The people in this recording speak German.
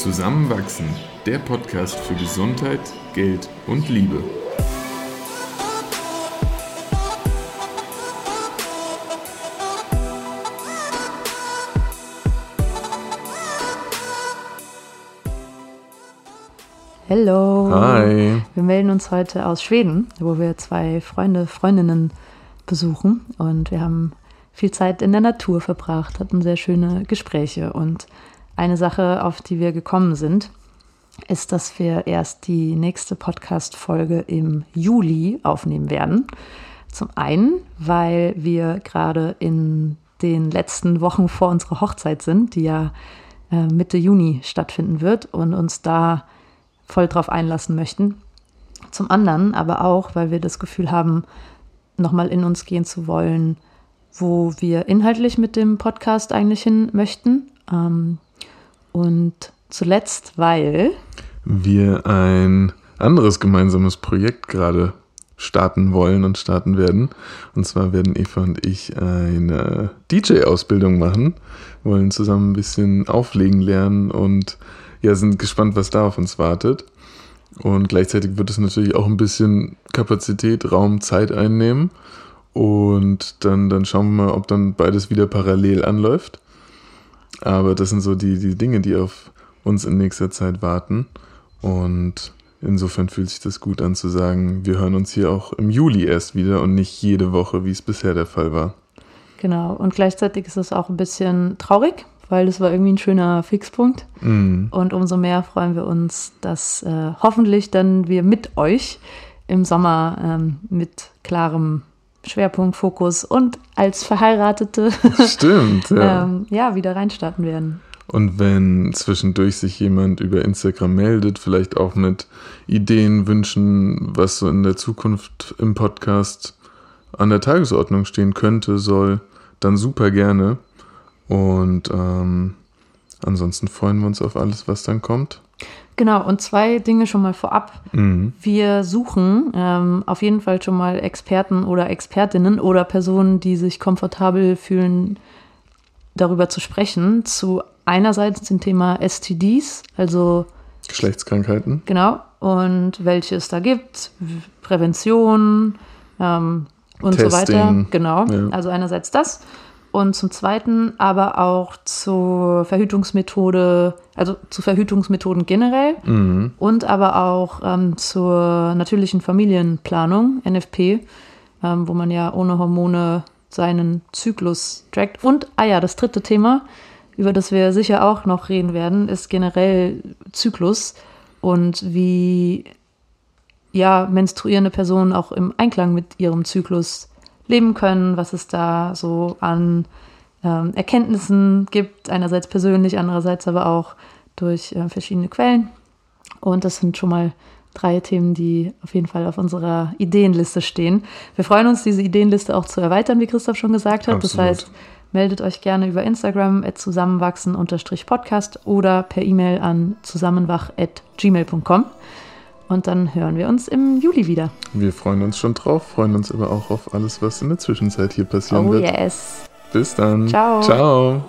Zusammenwachsen, der Podcast für Gesundheit, Geld und Liebe. Hallo. Hi. Wir melden uns heute aus Schweden, wo wir zwei Freunde, Freundinnen besuchen und wir haben viel Zeit in der Natur verbracht, hatten sehr schöne Gespräche und eine Sache, auf die wir gekommen sind, ist, dass wir erst die nächste Podcast-Folge im Juli aufnehmen werden. Zum einen, weil wir gerade in den letzten Wochen vor unserer Hochzeit sind, die ja äh, Mitte Juni stattfinden wird und uns da voll drauf einlassen möchten. Zum anderen aber auch, weil wir das Gefühl haben, nochmal in uns gehen zu wollen, wo wir inhaltlich mit dem Podcast eigentlich hin möchten. Ähm, und zuletzt, weil wir ein anderes gemeinsames Projekt gerade starten wollen und starten werden. Und zwar werden Eva und ich eine DJ-Ausbildung machen, wollen zusammen ein bisschen auflegen lernen und ja, sind gespannt, was da auf uns wartet. Und gleichzeitig wird es natürlich auch ein bisschen Kapazität, Raum, Zeit einnehmen. Und dann, dann schauen wir mal, ob dann beides wieder parallel anläuft. Aber das sind so die, die Dinge, die auf uns in nächster Zeit warten. Und insofern fühlt sich das gut an zu sagen, wir hören uns hier auch im Juli erst wieder und nicht jede Woche, wie es bisher der Fall war. Genau. Und gleichzeitig ist es auch ein bisschen traurig, weil das war irgendwie ein schöner Fixpunkt. Mhm. Und umso mehr freuen wir uns, dass äh, hoffentlich dann wir mit euch im Sommer ähm, mit klarem Schwerpunkt, Fokus und als Verheiratete Stimmt, ja. ähm, ja, wieder reinstarten werden. Und wenn zwischendurch sich jemand über Instagram meldet, vielleicht auch mit Ideen, Wünschen, was so in der Zukunft im Podcast an der Tagesordnung stehen könnte, soll, dann super gerne. Und ähm, ansonsten freuen wir uns auf alles, was dann kommt. Genau, und zwei Dinge schon mal vorab. Mhm. Wir suchen ähm, auf jeden Fall schon mal Experten oder Expertinnen oder Personen, die sich komfortabel fühlen, darüber zu sprechen, zu einerseits dem Thema STDs, also Geschlechtskrankheiten. genau, und welche es da gibt, Prävention ähm, und so weiter. Testing. Genau, Ja. also einerseits das. Und zum Zweiten aber auch zur Verhütungsmethode, also zu Verhütungsmethoden generell Mhm. und aber auch ähm, zur natürlichen Familienplanung, NFP, ähm, wo man ja ohne Hormone seinen Zyklus trackt. Und, ah ja, das dritte Thema, über das wir sicher auch noch reden werden, ist generell Zyklus und wie ja, menstruierende Personen auch im Einklang mit ihrem Zyklus leben können, was es da so an ähm, Erkenntnissen gibt, einerseits persönlich, andererseits aber auch durch äh, verschiedene Quellen. Und das sind schon mal drei Themen, die auf jeden Fall auf unserer Ideenliste stehen. Wir freuen uns, diese Ideenliste auch zu erweitern, wie Christoph schon gesagt hat. Das Absolut. heißt, meldet euch gerne über Instagram at zusammenwachsen-podcast oder per E-Mail an zusammenwach.gmail.com. Und dann hören wir uns im Juli wieder. Wir freuen uns schon drauf, freuen uns aber auch auf alles, was in der Zwischenzeit hier passieren Oh wird. yes. Bis dann. Ciao. Ciao.